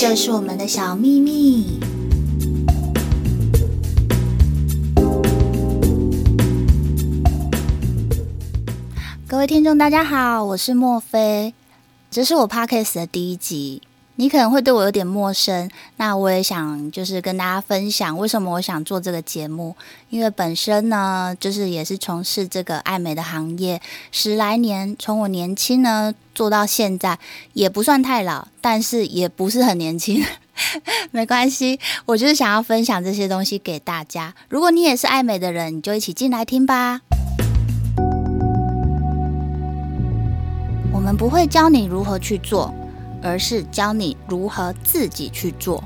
这是我们的小秘密。各位听众，大家好，我是莫菲，这是我 Podcast 的第一集。你可能会对我有点陌生，那我也想就是跟大家分享为什么我想做这个节目。因为本身呢，就是也是从事这个爱美的行业十来年，从我年轻呢做到现在，也不算太老，但是也不是很年轻，没关系。我就是想要分享这些东西给大家。如果你也是爱美的人，你就一起进来听吧。我们不会教你如何去做。而是教你如何自己去做。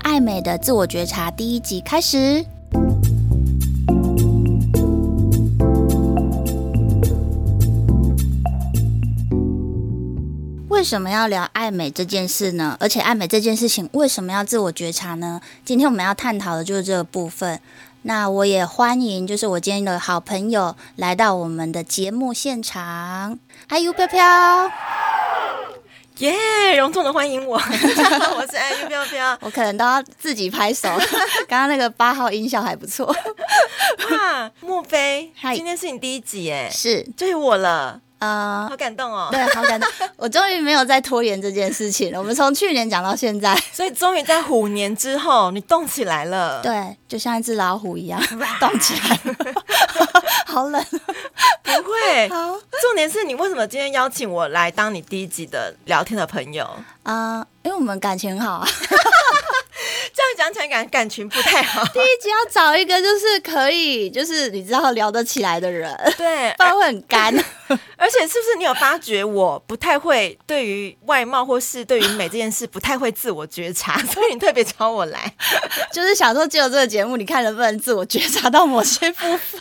爱美的自我觉察第一集开始。为什么要聊爱美这件事呢？而且爱美这件事情为什么要自我觉察呢？今天我们要探讨的就是这个部分。那我也欢迎，就是我今天的好朋友来到我们的节目现场。嗨，U 飘飘。耶！隆重的欢迎我，我是爱玉飘飘。我可能都要自己拍手。刚刚那个八号音效还不错。哇，莫非今天是你第一集耶？是，就是我了。呃，好感动哦！对，好感动。我终于没有再拖延这件事情了。我们从去年讲到现在，所以终于在虎年之后，你动起来了。对，就像一只老虎一样动起来了。好冷。不会。好，重点是你为什么今天邀请我来当你第一集的聊天的朋友啊？呃，因为我们感情很好啊。讲起来感感情不太好。第一集要找一个就是可以，就是你知道聊得起来的人，对，不然会很干。而且是不是你有发觉我不太会对于外貌或是对于美这件事不太会自我觉察，所以你特别找我来，就是想说借由这个节目，你看能不能自我觉察到某些部分？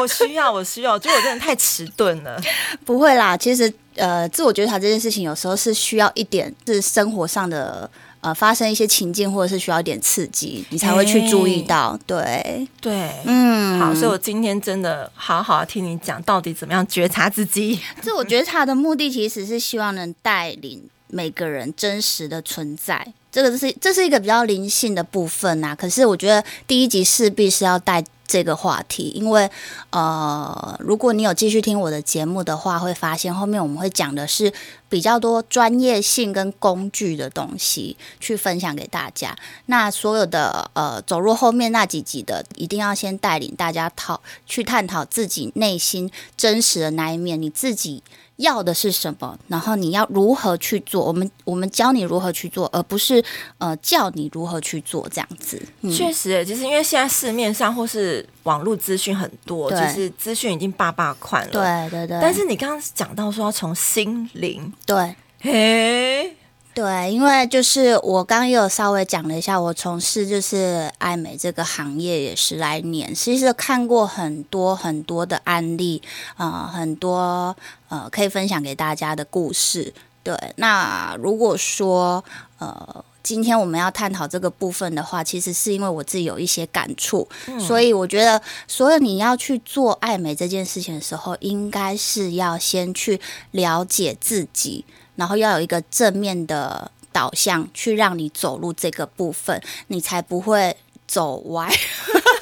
我需要，我需要，我觉得我真的太迟钝了。不会啦，其实呃，自我觉察这件事情有时候是需要一点是生活上的。呃，发生一些情境，或者是需要一点刺激，你才会去注意到。欸、对对，嗯，好，所以我今天真的好好听你讲，到底怎么样觉察自己。这我觉察的目的，其实是希望能带领每个人真实的存在。这个是这是一个比较灵性的部分啊。可是我觉得第一集势必是要带。这个话题，因为呃，如果你有继续听我的节目的话，会发现后面我们会讲的是比较多专业性跟工具的东西去分享给大家。那所有的呃，走入后面那几集的，一定要先带领大家讨去探讨自己内心真实的那一面，你自己。要的是什么？然后你要如何去做？我们我们教你如何去做，而不是呃叫你如何去做这样子。嗯、确实，其实因为现在市面上或是网络资讯很多，就是资讯已经霸霸款了。对对对。但是你刚刚讲到说要从心灵，对，嘿。对，因为就是我刚刚也有稍微讲了一下，我从事就是爱美这个行业也十来年，其实看过很多很多的案例，呃，很多呃可以分享给大家的故事。对，那如果说呃今天我们要探讨这个部分的话，其实是因为我自己有一些感触，嗯、所以我觉得所有你要去做爱美这件事情的时候，应该是要先去了解自己。然后要有一个正面的导向，去让你走入这个部分，你才不会走歪。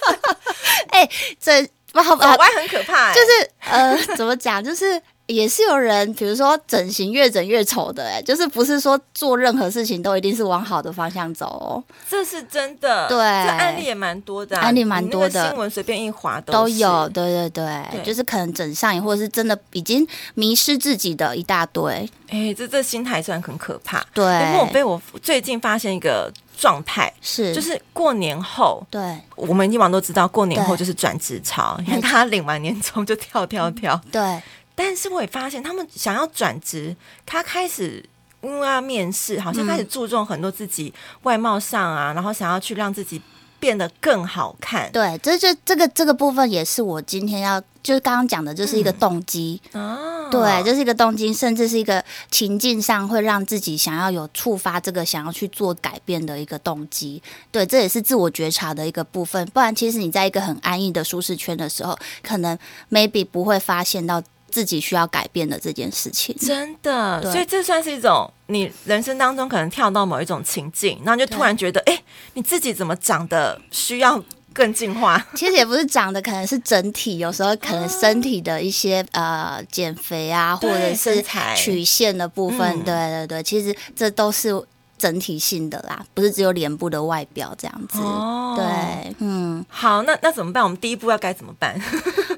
哎、欸，这走歪很可怕、欸。就是呃，怎么讲？就是。也是有人，比如说整形越整越丑的，哎，就是不是说做任何事情都一定是往好的方向走哦。这是真的，对，这案例也蛮多的、啊，案例蛮多的，新闻随便一划都，都有，对对对，对。就是可能整上瘾，或者是真的已经迷失自己的一大堆。哎，这这心态算很可怕。对，莫非我最近发现一个状态，是。就是过年后，对，我们以往都知道过年后就是转职潮，因为他领完年终就跳跳跳，对。但是我也发现，他们想要转职，他开始因为要面试，好像开始注重很多自己外貌上啊，嗯、然后想要去让自己变得更好看。对，这就这个这个部分也是我今天要就是刚刚讲的，就是一个动机。哦、嗯，对，就是一个动机，甚至是一个情境上会让自己想要有触发这个想要去做改变的一个动机。对，这也是自我觉察的一个部分。不然，其实你在一个很安逸的舒适圈的时候，可能 maybe 不会发现到。自己需要改变的这件事情。真的，所以这算是一种你人生当中可能跳到某一种情境，然后就突然觉得，哎，你自己怎么长得需要更进化？其实也不是长得，可能是整体，有时候可能身体的一些、哦、呃减肥啊，或者是曲线的部分，对对对，其实这都是。整体性的啦，不是只有脸部的外表这样子。哦，对，嗯，好，那那怎么办？我们第一步要该怎么办？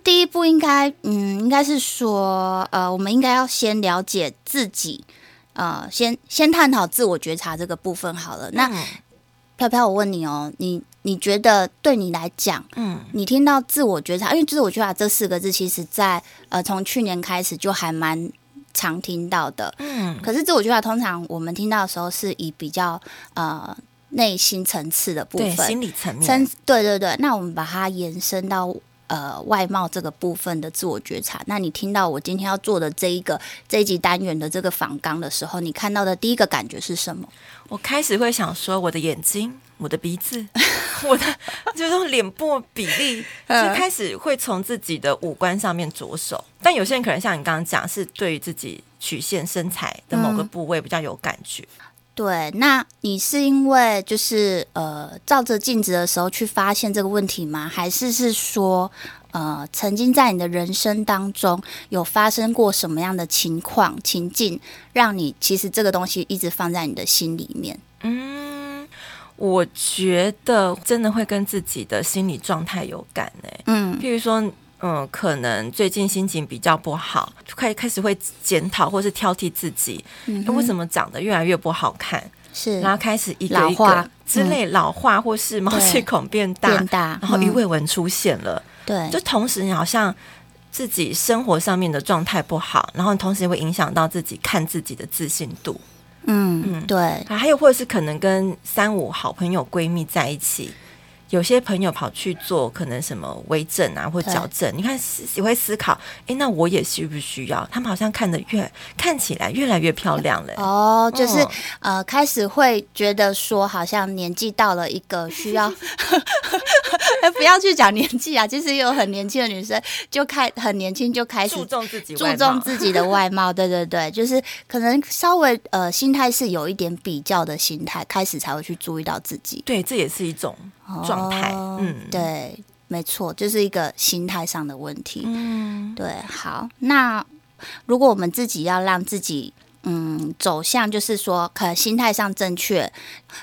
第一步应该，嗯，应该是说，呃，我们应该要先了解自己，呃，先先探讨自我觉察这个部分好了。那飘飘，我问你哦，你你觉得对你来讲，嗯，你听到自我觉察，因为自我觉察这四个字，其实在呃从去年开始就还蛮。常听到的，嗯，可是自我觉察通常我们听到的时候是以比较呃内心层次的部分，对，心理层面，对对对。那我们把它延伸到呃外貌这个部分的自我觉察。那你听到我今天要做的这一个这一集单元的这个访纲的时候，你看到的第一个感觉是什么？我开始会想说，我的眼睛，我的鼻子，我的就是脸部比例，就开始会从自己的五官上面着手。但有些人可能像你刚刚讲，是对于自己曲线身材的某个部位比较有感觉。嗯、对，那你是因为就是呃照着镜子的时候去发现这个问题吗？还是是说呃曾经在你的人生当中有发生过什么样的情况情境，让你其实这个东西一直放在你的心里面？嗯，我觉得真的会跟自己的心理状态有感诶。嗯，譬如说。嗯，可能最近心情比较不好，开开始会检讨或是挑剔自己，嗯、为什么长得越来越不好看？是，然后开始一个一个之类老化，嗯、或是毛细孔变大，变大，然后鱼尾纹出现了。对、嗯，就同时你好像自己生活上面的状态不好，然后同时也会影响到自己看自己的自信度。嗯嗯，对。还有或者是可能跟三五好朋友闺蜜在一起。有些朋友跑去做可能什么微整啊，或矫正，你看你会思考，哎，那我也需不需要？他们好像看得越看起来越来越漂亮了。哦，就是、哦、呃，开始会觉得说，好像年纪到了一个需要，不要去讲年纪啊。其实有很年轻的女生就开很年轻就开始注重自己注重自己的外貌。对对对，就是可能稍微呃心态是有一点比较的心态，开始才会去注意到自己。对，这也是一种。状态，嗯，对，没错，就是一个心态上的问题。嗯，对，好，那如果我们自己要让自己，嗯，走向就是说，可能心态上正确，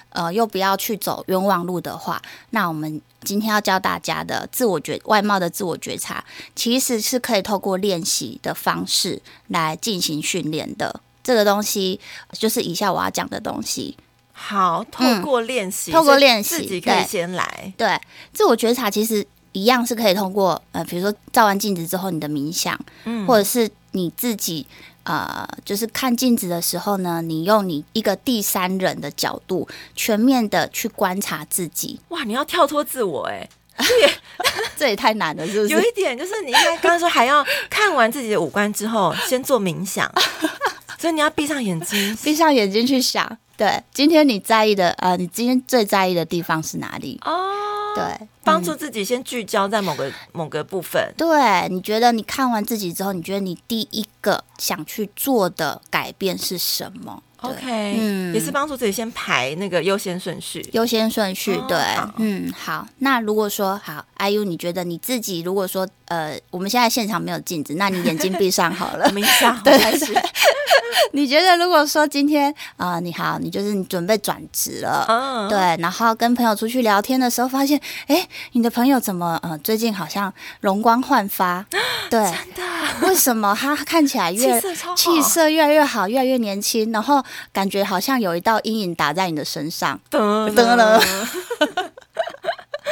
呃，又不要去走冤枉路的话，那我们今天要教大家的自我觉外貌的自我觉察，其实是可以透过练习的方式来进行训练的。这个东西就是以下我要讲的东西。好，透过练习，嗯、透过练习，自己可以先来。对，对，自我觉察其实一样是可以通过呃，比如说照完镜子之后，你的冥想，嗯，或者是你自己呃，就是看镜子的时候呢，你用你一个第三人的角度，全面的去观察自己。哇，你要跳脱自我 哎，这也太难了，是不是？有一点就是你应该刚刚说还要看完自己的五官之后，先做冥想，所以你要闭上眼睛，闭上眼睛去想。对，今天你在意的，呃，你今天最在意的地方是哪里？哦，对，帮助自己先聚焦在某个、嗯、某个部分。对，你觉得你看完自己之后，你觉得你第一个想去做的改变是什么？OK，嗯，也是帮助自己先排那个优先顺序。优先顺序，对，哦、嗯，好。那如果说好，IU，你觉得你自己如果说呃，我们现在现场没有镜子，那你眼睛闭上好了，冥想，对。你觉得如果说今天啊、呃，你好，你就是你准备转职了，嗯，对，然后跟朋友出去聊天的时候，发现，哎，你的朋友怎么呃，最近好像容光焕发？对，真的？为什么他看起来越气色，气色越来越好，越来越年轻，然后感觉好像有一道阴影打在你的身上？得了，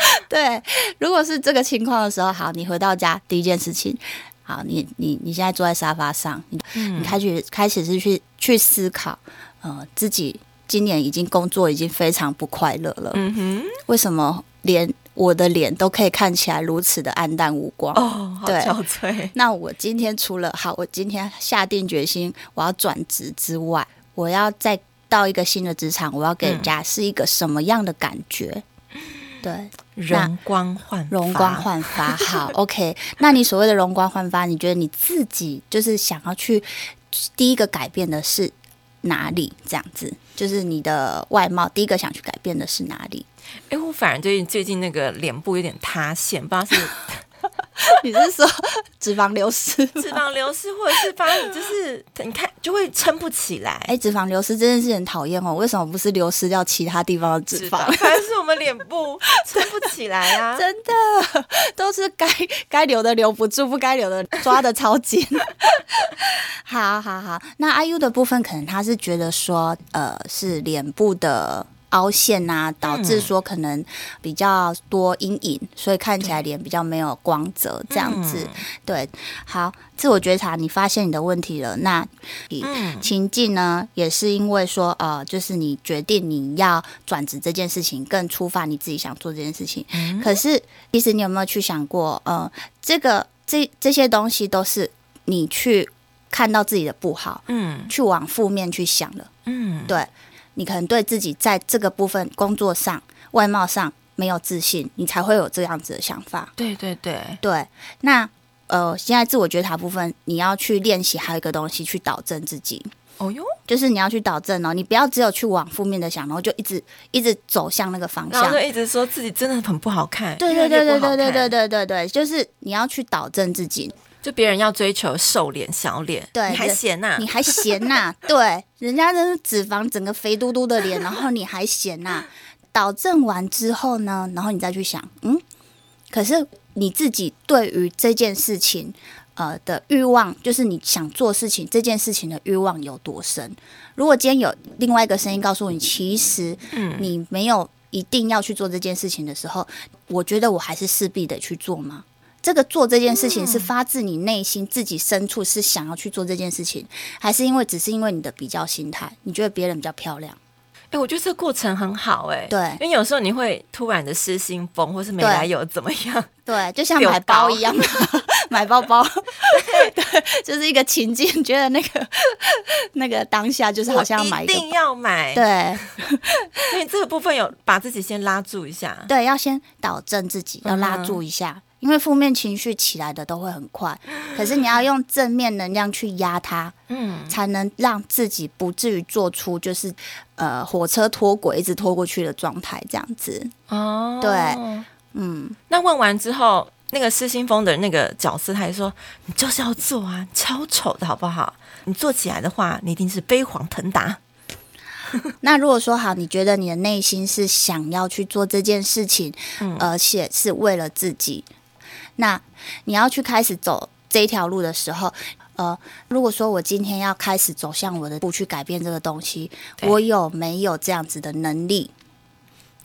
对，如果是这个情况的时候，好，你回到家第一件事情。好，你你你现在坐在沙发上，你、嗯、你开始开始是去去思考，呃，自己今年已经工作已经非常不快乐了，嗯哼，为什么连我的脸都可以看起来如此的黯淡无光？哦，对憔悴。那我今天除了好，我今天下定决心我要转职之外，我要再到一个新的职场，我要给人家是一个什么样的感觉？嗯、对，容光焕发，容光焕发。好，OK。那你所谓的容光焕发，你觉得你自己就是想要去第一个改变的是哪里？这样子，就是你的外貌，第一个想去改变的是哪里？哎、欸，我反而最近最近那个脸部有点塌陷，不知道是。你是说脂肪流失？脂肪流失，或者是发现就是你看就会撑不起来。哎、欸，脂肪流失真的是很讨厌哦。为什么不是流失掉其他地方的脂肪？还是我们脸部撑不起来啊？真的都是该该留的留不住，不该留的抓的超紧。好好好，那 IU 的部分可能他是觉得说，呃，是脸部的。凹陷啊，导致说可能比较多阴影，嗯、所以看起来脸比较没有光泽，这样子。嗯、对，好，自我觉察，你发现你的问题了。那情境呢，也是因为说，呃，就是你决定你要转职这件事情，更触发你自己想做这件事情。嗯、可是，其实你有没有去想过，呃，这个这这些东西都是你去看到自己的不好，嗯，去往负面去想了，嗯，对。你可能对自己在这个部分工作上、外貌上没有自信，你才会有这样子的想法。对对对对。那呃，现在自我觉察部分，你要去练习，还有一个东西去导正自己。哦哟，就是你要去导正哦，你不要只有去往负面的想，然后就一直一直走向那个方向，然后就一直说自己真的很不好看。对对对对对对对对对对，就是你要去导正自己。就别人要追求瘦脸、小脸，对，你还嫌呐、啊？你还嫌呐、啊？对，人家的脂肪整个肥嘟嘟的脸，然后你还嫌呐、啊？导正完之后呢，然后你再去想，嗯，可是你自己对于这件事情，呃的欲望，就是你想做事情这件事情的欲望有多深？如果今天有另外一个声音告诉你，其实，嗯，你没有一定要去做这件事情的时候，我觉得我还是势必得去做吗？这个做这件事情是发自你内心自己深处是想要去做这件事情，还是因为只是因为你的比较心态？你觉得别人比较漂亮？哎，我觉得这个过程很好哎、欸。对，因为有时候你会突然的失心疯，或是没来由怎么样？对，就像买包一样，买包包，对，就是一个情境，觉得那个那个当下就是好像要买一，一定要买。对，所以这个部分有把自己先拉住一下。对，要先导正自己，要拉住一下。嗯因为负面情绪起来的都会很快，可是你要用正面能量去压它，嗯，才能让自己不至于做出就是呃火车脱轨一直拖过去的状态这样子。哦，对，嗯。那问完之后，那个失心疯的那个角色，他还说：“你就是要做啊，超丑的好不好？你做起来的话，你一定是飞黄腾达。”那如果说好，你觉得你的内心是想要去做这件事情，嗯，而且是为了自己。那你要去开始走这一条路的时候，呃，如果说我今天要开始走向我的步去改变这个东西，我有没有这样子的能力？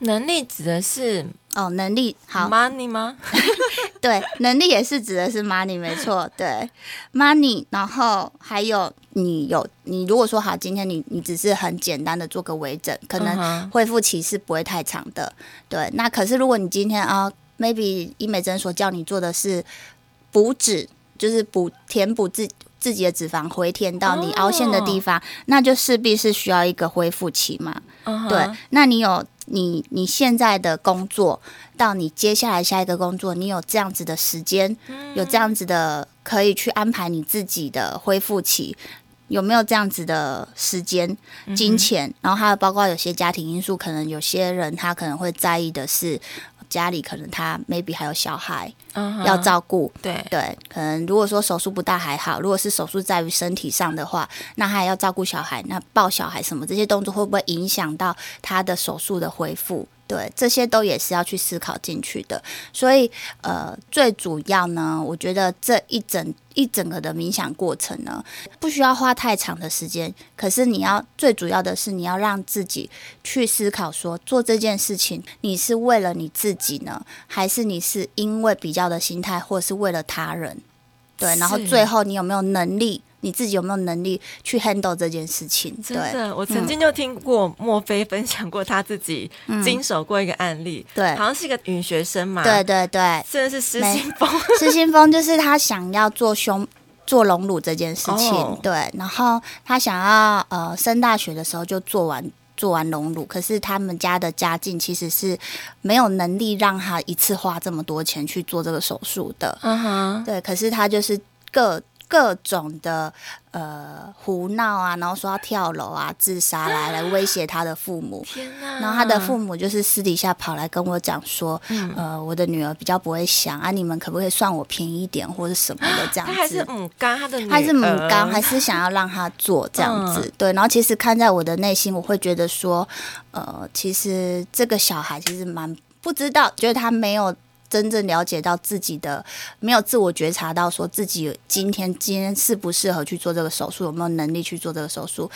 能力指的是哦，能力好 money 吗？对，能力也是指的是 money，没错，对 money。然后还有你有你如果说好，今天你你只是很简单的做个微整，可能恢复期是不会太长的。对，那可是如果你今天啊。Maybe 医美诊所叫你做的是补脂，就是补填补自自己的脂肪，回填到你凹陷的地方，oh. 那就势必是需要一个恢复期嘛。Uh huh. 对，那你有你你现在的工作到你接下来下一个工作，你有这样子的时间，有这样子的可以去安排你自己的恢复期，有没有这样子的时间、金钱？嗯、然后还有包括有些家庭因素，可能有些人他可能会在意的是。家里可能他 maybe 还有小孩、uh huh, 要照顾，对对，可能如果说手术不大还好，如果是手术在于身体上的话，那他还要照顾小孩，那抱小孩什么这些动作会不会影响到他的手术的恢复？对，这些都也是要去思考进去的。所以呃，最主要呢，我觉得这一整一整个的冥想过程呢，不需要花太长的时间。可是你要最主要的是，你要让自己去思考说，做这件事情，你是为了你自己呢，还是你是因为比较的心态，或是为了他人？对，然后最后你有没有能力？你自己有没有能力去 handle 这件事情？对，真的，我曾经就听过莫菲分享过他自己经手过一个案例，嗯、对，好像是一个女学生嘛，对对对，真的是失心疯，失心疯就是他想要做胸做隆乳这件事情，哦、对，然后他想要呃升大学的时候就做完。做完隆乳，可是他们家的家境其实是没有能力让他一次花这么多钱去做这个手术的。嗯哼，对，可是他就是各。各种的呃胡闹啊，然后说要跳楼啊、自杀来来威胁他的父母。天哪！然后他的父母就是私底下跑来跟我讲说，嗯、呃，我的女儿比较不会想啊，你们可不可以算我便宜一点或者什么的这样子？他还是母刚，他的女儿还是母刚，还是想要让他做这样子。嗯、对，然后其实看在我的内心，我会觉得说，呃，其实这个小孩其实蛮不知道，觉得他没有。真正了解到自己的，没有自我觉察到，说自己今天今天适不适合去做这个手术，有没有能力去做这个手术？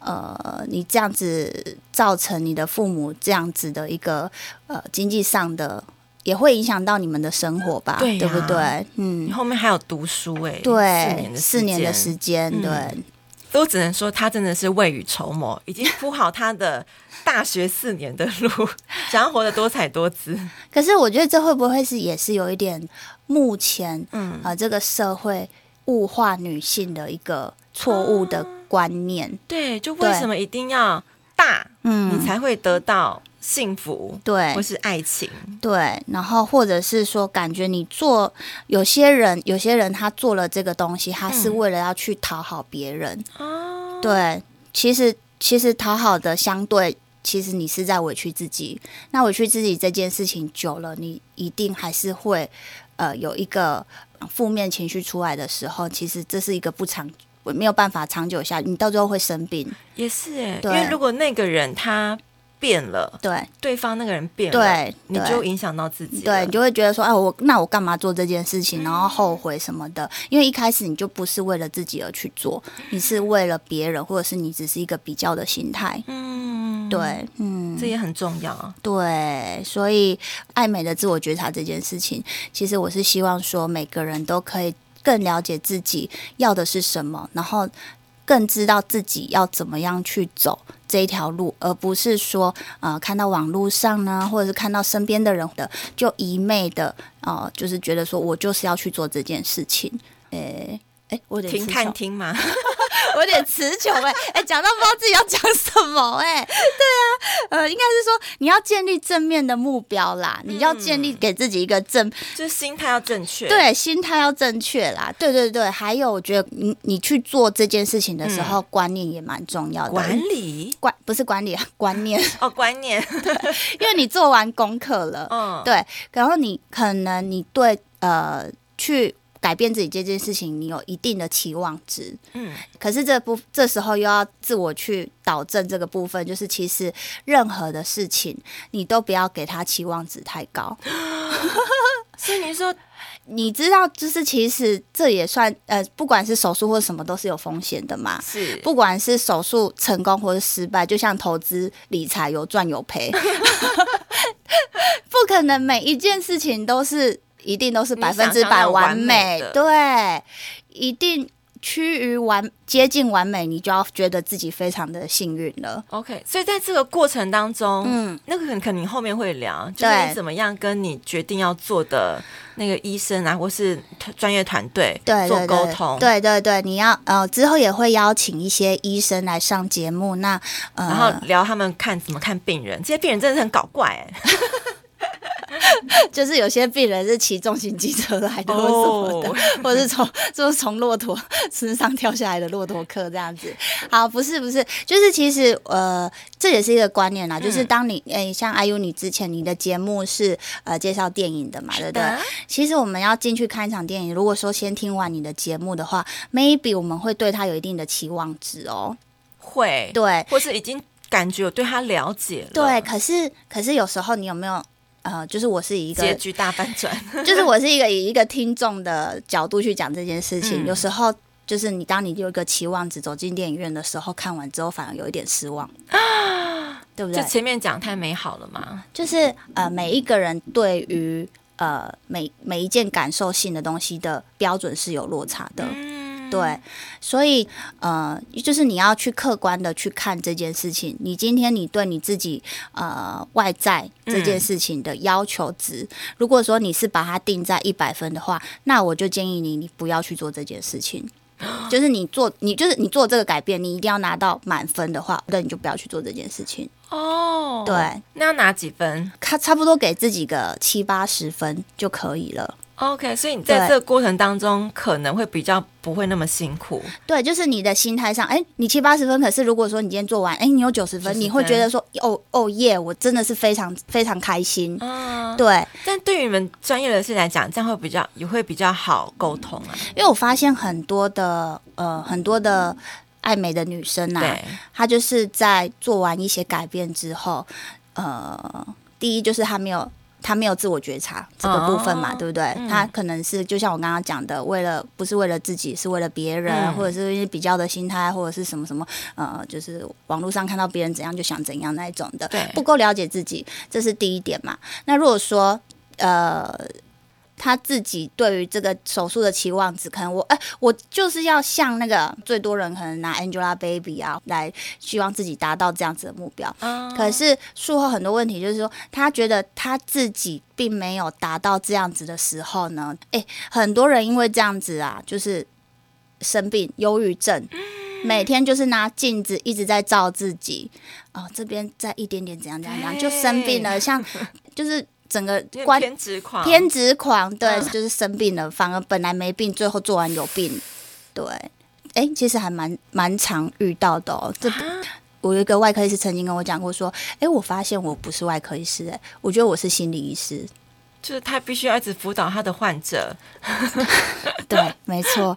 呃，你这样子造成你的父母这样子的一个呃经济上的，也会影响到你们的生活吧？对，对不对？嗯，你后面还有读书诶、欸，对，四年的时间，对。嗯都只能说他真的是未雨绸缪，已经铺好他的大学四年的路，想要活得多彩多姿。可是我觉得这会不会是也是有一点目前嗯啊、呃、这个社会物化女性的一个错误的观念？啊、对，就为什么一定要大嗯你才会得到？幸福对，或是爱情对，然后或者是说，感觉你做有些人，有些人他做了这个东西，他是为了要去讨好别人。嗯、对，其实其实讨好的相对，其实你是在委屈自己。那委屈自己这件事情久了，你一定还是会呃有一个负面情绪出来的时候，其实这是一个不长没有办法长久下，你到最后会生病。也是哎，对因为如果那个人他。变了，对，对方那个人变了，对，你就影响到自己，对，你就会觉得说，哎，我那我干嘛做这件事情，然后后悔什么的？嗯、因为一开始你就不是为了自己而去做，你是为了别人，或者是你只是一个比较的心态，嗯，对，嗯，这也很重要，对，所以爱美的自我觉察这件事情，其实我是希望说，每个人都可以更了解自己要的是什么，然后。更知道自己要怎么样去走这一条路，而不是说，呃，看到网络上呢，或者是看到身边的人的，就一昧的，呃，就是觉得说我就是要去做这件事情，诶。诶，我得停看听吗？我有点词穷哎，哎，讲到不知道自己要讲什么 哎，对啊，呃，应该是说你要建立正面的目标啦，嗯、你要建立给自己一个正，就是心态要正确，对，心态要正确啦，对对对，还有我觉得你你去做这件事情的时候，嗯、观念也蛮重要的，管理？管不是管理啊，观念。哦，观念，对，因为你做完功课了，嗯，对，然后你可能你对呃去。改变自己这件事情，你有一定的期望值，嗯，可是这部这时候又要自我去导正这个部分，就是其实任何的事情你都不要给他期望值太高。所以你说，你知道，就是其实这也算呃，不管是手术或什么都是有风险的嘛，是，不管是手术成功或是失败，就像投资理财有赚有赔，不可能每一件事情都是。一定都是百分之百完美，对，一定趋于完接近完美，你就要觉得自己非常的幸运了。OK，所以在这个过程当中，嗯，那个可能肯定后面会聊，就是你怎么样跟你决定要做的那个医生啊，或是专业团队对做沟通，对对对，你要呃之后也会邀请一些医生来上节目，那呃然后聊他们看怎么看病人，这些病人真的是很搞怪哎、欸。就是有些病人是骑重型机车来的，或什么的，或者是从就是从骆驼身上跳下来的骆驼客这样子。好，不是不是，就是其实呃，这也是一个观念啦。就是当你诶、欸，像 IU 你之前你的节目是呃介绍电影的嘛，对不对？其实我们要进去看一场电影，如果说先听完你的节目的话，maybe 我们会对他有一定的期望值哦。会，对，或是已经感觉有对他了解了。对，可是可是有时候你有没有？呃，就是我是以一个结局大反转，就是我是一个以一个听众的角度去讲这件事情。嗯、有时候，就是你当你有一个期望值走进电影院的时候，看完之后反而有一点失望，啊、对不对？就前面讲太美好了嘛。就是呃，每一个人对于呃每每一件感受性的东西的标准是有落差的。嗯对，所以呃，就是你要去客观的去看这件事情。你今天你对你自己呃外在这件事情的要求值，嗯、如果说你是把它定在一百分的话，那我就建议你，你不要去做这件事情。就是你做你就是你做这个改变，你一定要拿到满分的话，那你就不要去做这件事情。哦，对，那要拿几分？他差不多给自己个七八十分就可以了。OK，所以你在这个过程当中可能会比较不会那么辛苦。对，就是你的心态上，哎，你七八十分，可是如果说你今天做完，哎，你有九十分，分，你会觉得说，哦哦耶，我真的是非常非常开心。嗯，对。但对于你们专业人士来讲，这样会比较也会比较好沟通啊。因为我发现很多的呃很多的爱美的女生啊，她就是在做完一些改变之后，呃，第一就是她没有。他没有自我觉察这个部分嘛，哦、对不对？嗯、他可能是就像我刚刚讲的，为了不是为了自己，是为了别人，嗯、或者是比较的心态，或者是什么什么，呃，就是网络上看到别人怎样就想怎样那一种的，对，不够了解自己，这是第一点嘛。那如果说，呃。他自己对于这个手术的期望值，可能我哎、欸，我就是要像那个最多人可能拿 Angelababy 啊来希望自己达到这样子的目标。嗯。可是术后很多问题就是说，他觉得他自己并没有达到这样子的时候呢，哎、欸，很多人因为这样子啊，就是生病，忧郁症，每天就是拿镜子一直在照自己，哦，这边再一点点怎样怎样怎样，就生病了，像 就是。整个关偏执狂，偏执狂，对，嗯、就是生病了，反而本来没病，最后做完有病，对，哎、欸，其实还蛮蛮常遇到的哦。这、啊、我有一个外科医师曾经跟我讲过，说，哎、欸，我发现我不是外科医师，哎，我觉得我是心理医师，就是他必须要一直辅导他的患者，对，没错，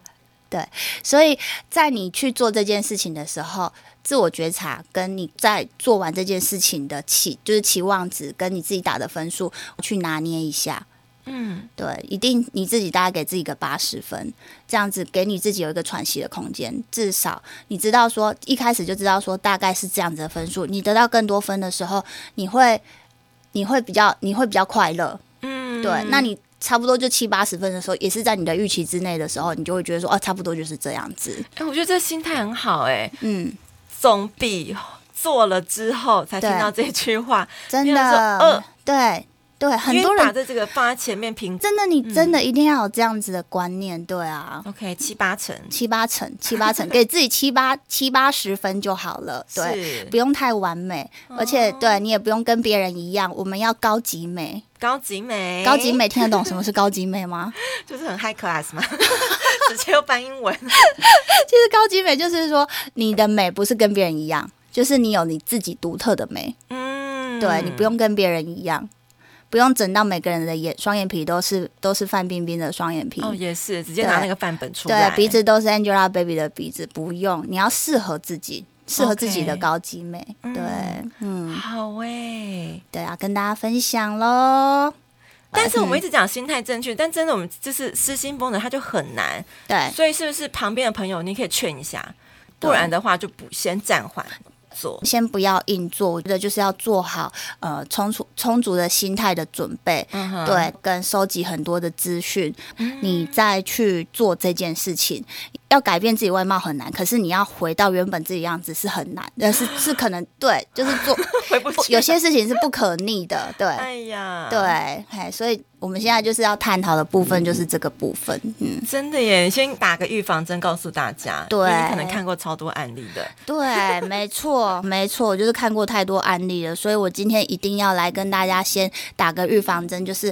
对，所以在你去做这件事情的时候。自我觉察跟你在做完这件事情的期，就是期望值跟你自己打的分数去拿捏一下，嗯，对，一定你自己大概给自己个八十分，这样子给你自己有一个喘息的空间，至少你知道说一开始就知道说大概是这样子的分数，你得到更多分的时候，你会你会比较你会比较快乐，嗯，对，那你差不多就七八十分的时候，也是在你的预期之内的时候，你就会觉得说哦，差不多就是这样子。哎、欸，我觉得这心态很好、欸，哎，嗯。总比做了之后才听到这句话，真的，呃，对对，很多人把这个放在前面评，真的，你真的一定要有这样子的观念，对啊。OK，七八成，七八成，七八成，给自己七八七八十分就好了，对，不用太完美，而且对你也不用跟别人一样，我们要高级美，高级美，高级美，听得懂什么是高级美吗？就是很 high class 吗？直接又翻英文。其实高级美就是说，你的美不是跟别人一样，就是你有你自己独特的美。嗯，对，你不用跟别人一样，不用整到每个人的眼双眼皮都是都是范冰冰的双眼皮。哦，也是直接拿那个范本出来。对，鼻子都是 Angelababy 的鼻子，不用，你要适合自己，适合自己的高级美。Okay. 对，嗯，好诶、欸，对啊，跟大家分享喽。但是我们一直讲心态正确，嗯、但真的我们就是失心疯的，他就很难。对，所以是不是旁边的朋友你可以劝一下，不然的话就不先暂缓做，先不要硬做。我觉得就是要做好呃充足充足的心态的准备，嗯、对，跟收集很多的资讯，嗯、你再去做这件事情。要改变自己外貌很难，可是你要回到原本自己样子是很难，但是是可能对，就是做 有些事情是不可逆的，对，哎呀，对，嘿，所以我们现在就是要探讨的部分就是这个部分，嗯，真的耶，先打个预防针，告诉大家，对，你可能看过超多案例的，对，没错，没错，就是看过太多案例了，所以我今天一定要来跟大家先打个预防针，就是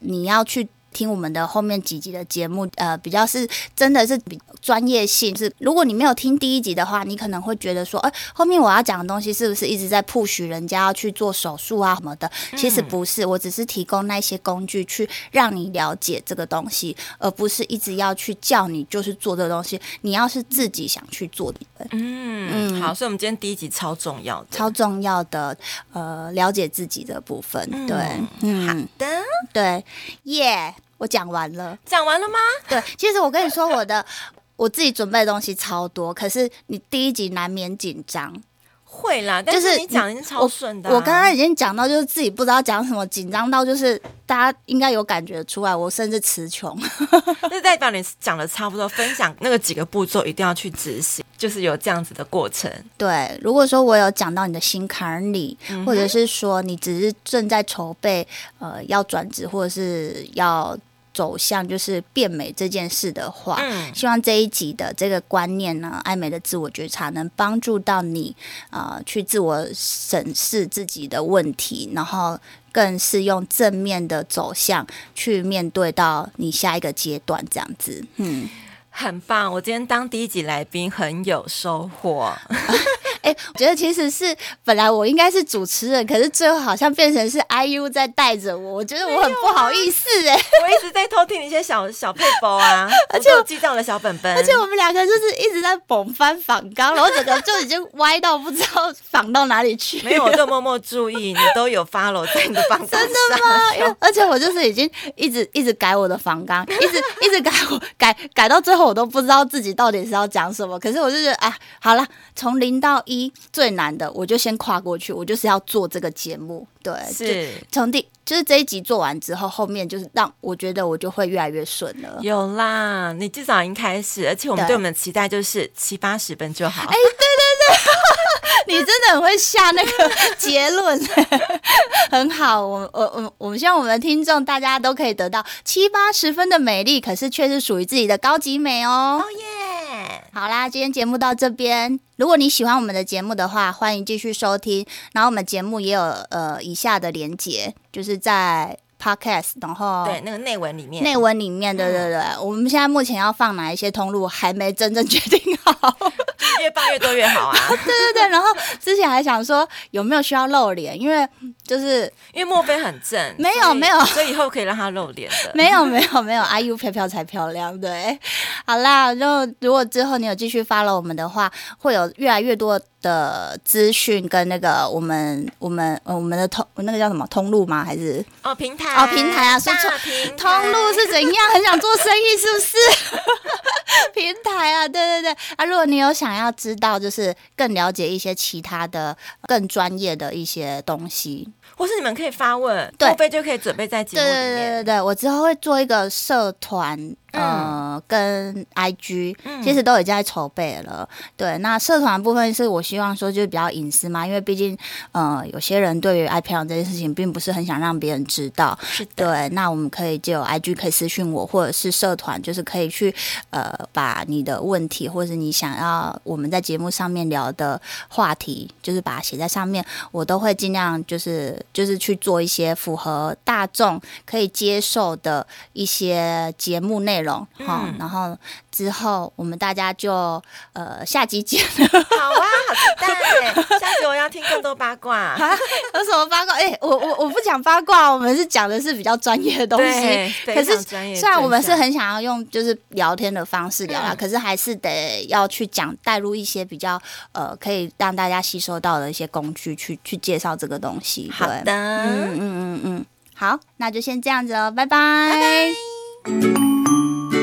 你要去。听我们的后面几集的节目，呃，比较是真的是比专业性是。如果你没有听第一集的话，你可能会觉得说，哎、呃，后面我要讲的东西是不是一直在 push 人家要去做手术啊什么的？其实不是，我只是提供那些工具去让你了解这个东西，而不是一直要去叫你就是做这个东西。你要是自己想去做的，嗯嗯，好，所以我们今天第一集超重要的，超重要的，呃，了解自己的部分，对，嗯，好的，对，耶、yeah。我讲完了，讲完了吗？对，其实我跟你说，我的 我自己准备的东西超多，可是你第一集难免紧张，会啦。但是你讲已经超顺的、啊我，我刚刚已经讲到，就是自己不知道讲什么，紧张到就是大家应该有感觉出来，我甚至词穷。那代表你讲的差不多，分享那个几个步骤一定要去执行，就是有这样子的过程。对，如果说我有讲到你的心坎里，嗯、或者是说你只是正在筹备呃要转职或者是要。走向就是变美这件事的话，嗯，希望这一集的这个观念呢，爱美的自我觉察能帮助到你，呃，去自我审视自己的问题，然后更是用正面的走向去面对到你下一个阶段，这样子，嗯，很棒。我今天当第一集来宾很有收获。哎、欸，我觉得其实是本来我应该是主持人，可是最后好像变成是 IU 在带着我，我觉得我很不好意思哎、欸。我一直在偷听一些小小配包啊，而且我记在我的小本本。而且我们两个就是一直在蹦翻访纲，然后整个就已经歪到不知道仿到哪里去。没有，我就默默注意，你都有 follow 在你的访纲上。真的吗？而且我就是已经一直一直改我的仿纲，一直一直改我改改到最后我都不知道自己到底是要讲什么。可是我就觉得啊，好了，从零到一。一最难的，我就先跨过去。我就是要做这个节目，对，是从第就是这一集做完之后，后面就是让我觉得我就会越来越顺了。有啦，你至少已经开始，而且我们对我们的期待就是七八十分就好。哎，对对对，你真的很会下那个 结论，很好。我我我我们希望我们的听众大家都可以得到七八十分的美丽，可是却是属于自己的高级美哦。哦耶！好啦，今天节目到这边。如果你喜欢我们的节目的话，欢迎继续收听。然后我们节目也有呃以下的连结，就是在 Podcast，然后对那个内文里面，内文里面，对对对，嗯、我们现在目前要放哪一些通路还没真正决定好，越发越多越好啊！对对对，然后之前还想说有没有需要露脸，因为就是因为莫非很正，没有没有，所以以后可以让他露脸的，没有没有没有，IU 飘飘才漂亮，对，好啦，然后如果之后你有继续 follow 我们的话，会有越来越多的资讯跟那个我们我们我们的通那个叫什么通路吗？还是哦平台哦平台啊？说错通路是怎样？很想做生意是不是？平台啊，对对对啊！如果你有想要知道，就是更了解一些其他的更专业的一些东西，或是你们可以发问，对，莫非就可以准备在节目里面。对对对对，我之后会做一个社团。呃，跟 IG、嗯、其实都已经在筹备了。对，那社团部分是我希望说就是比较隐私嘛，因为毕竟呃有些人对于爱漂亮这件事情并不是很想让别人知道。是的。对，那我们可以就有 IG 可以私讯我，或者是社团就是可以去呃把你的问题，或者是你想要我们在节目上面聊的话题，就是把它写在上面，我都会尽量就是就是去做一些符合大众可以接受的一些节目内容。好、嗯，然后之后我们大家就呃下集见了。好啊，好期待！下集我要听更多八卦。啊、有什么八卦？哎、欸，我我我不讲八卦，我们是讲的是比较专业的东西。可是虽然我们是很想要用就是聊天的方式聊啊、嗯，可是还是得要去讲带入一些比较呃可以让大家吸收到的一些工具去去介绍这个东西。好的，嗯嗯嗯嗯，好，那就先这样子哦，拜拜。拜拜 Thank you.